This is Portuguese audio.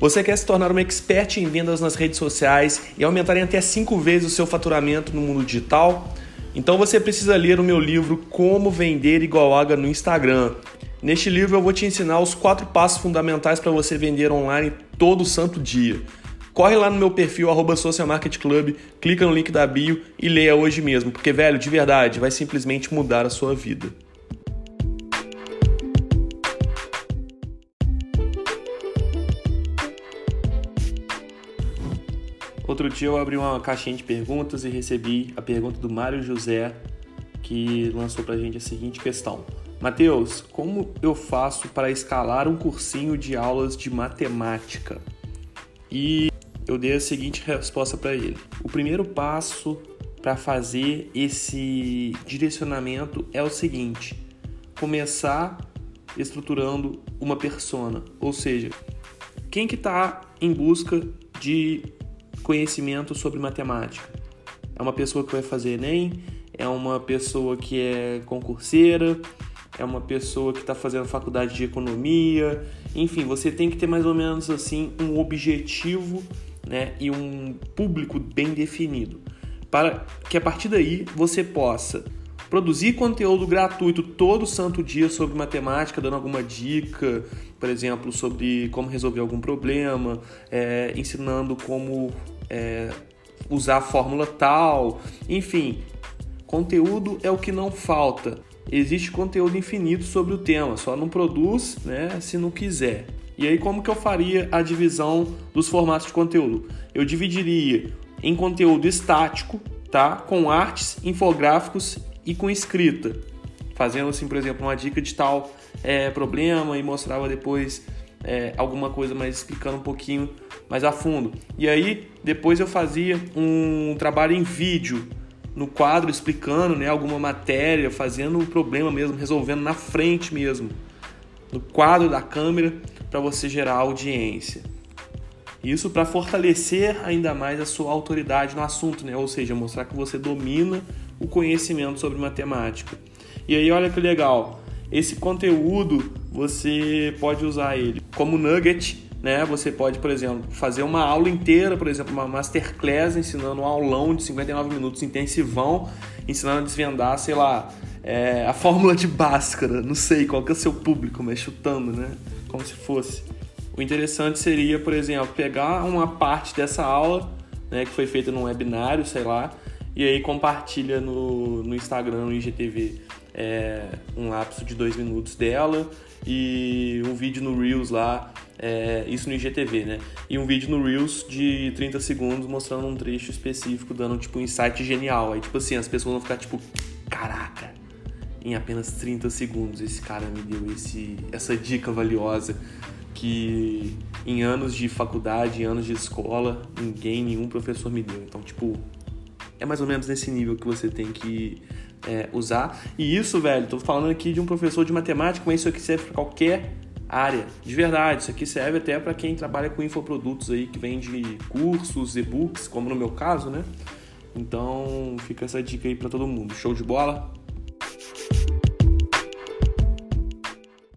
Você quer se tornar uma expert em vendas nas redes sociais e aumentar em até 5 vezes o seu faturamento no mundo digital? Então você precisa ler o meu livro Como Vender Igual Água no Instagram. Neste livro eu vou te ensinar os quatro passos fundamentais para você vender online todo santo dia. Corre lá no meu perfil, arroba Social Market Club, clica no link da bio e leia hoje mesmo, porque, velho, de verdade, vai simplesmente mudar a sua vida. Outro dia eu abri uma caixinha de perguntas e recebi a pergunta do Mário José, que lançou pra gente a seguinte questão: Mateus, como eu faço para escalar um cursinho de aulas de matemática? E eu dei a seguinte resposta para ele: O primeiro passo para fazer esse direcionamento é o seguinte: começar estruturando uma persona, ou seja, quem que está em busca de conhecimento sobre matemática. É uma pessoa que vai fazer Enem, é uma pessoa que é concurseira, é uma pessoa que está fazendo faculdade de economia, enfim, você tem que ter mais ou menos assim um objetivo né, e um público bem definido, para que a partir daí você possa produzir conteúdo gratuito todo santo dia sobre matemática, dando alguma dica, por exemplo, sobre como resolver algum problema, é, ensinando como é, usar a fórmula tal, enfim, conteúdo é o que não falta. Existe conteúdo infinito sobre o tema, só não produz, né, se não quiser. E aí como que eu faria a divisão dos formatos de conteúdo? Eu dividiria em conteúdo estático, tá, com artes, infográficos e com escrita, fazendo assim, por exemplo, uma dica de tal é, problema e mostrava depois é, alguma coisa mais explicando um pouquinho mais a fundo. E aí depois eu fazia um trabalho em vídeo no quadro explicando né, alguma matéria, fazendo um problema mesmo, resolvendo na frente mesmo, no quadro da câmera para você gerar audiência. Isso para fortalecer ainda mais a sua autoridade no assunto, né? ou seja, mostrar que você domina o conhecimento sobre matemática. E aí olha que legal, esse conteúdo você pode usar ele como nugget né? Você pode, por exemplo, fazer uma aula inteira, por exemplo, uma masterclass ensinando um aulão de 59 minutos intensivão, ensinando a desvendar, sei lá, é, a fórmula de Bhaskara, não sei qual que é o seu público, mas chutando, né? Como se fosse. O interessante seria, por exemplo, pegar uma parte dessa aula, né, que foi feita num webinário, sei lá, e aí compartilha no, no Instagram, no IGTV, é, um lapso de dois minutos dela e um vídeo no Reels lá é, isso no IGTV, né? E um vídeo no Reels de 30 segundos mostrando um trecho específico, dando tipo um insight genial. Aí, tipo assim, as pessoas vão ficar tipo, caraca, em apenas 30 segundos esse cara me deu esse, essa dica valiosa que em anos de faculdade, em anos de escola, ninguém, nenhum professor me deu. Então, tipo, é mais ou menos nesse nível que você tem que é, usar. E isso, velho, tô falando aqui de um professor de matemática, mas isso aqui serve para qualquer área. De verdade, isso aqui serve até para quem trabalha com infoprodutos aí, que vende cursos, e-books, como no meu caso, né? Então fica essa dica aí para todo mundo. Show de bola?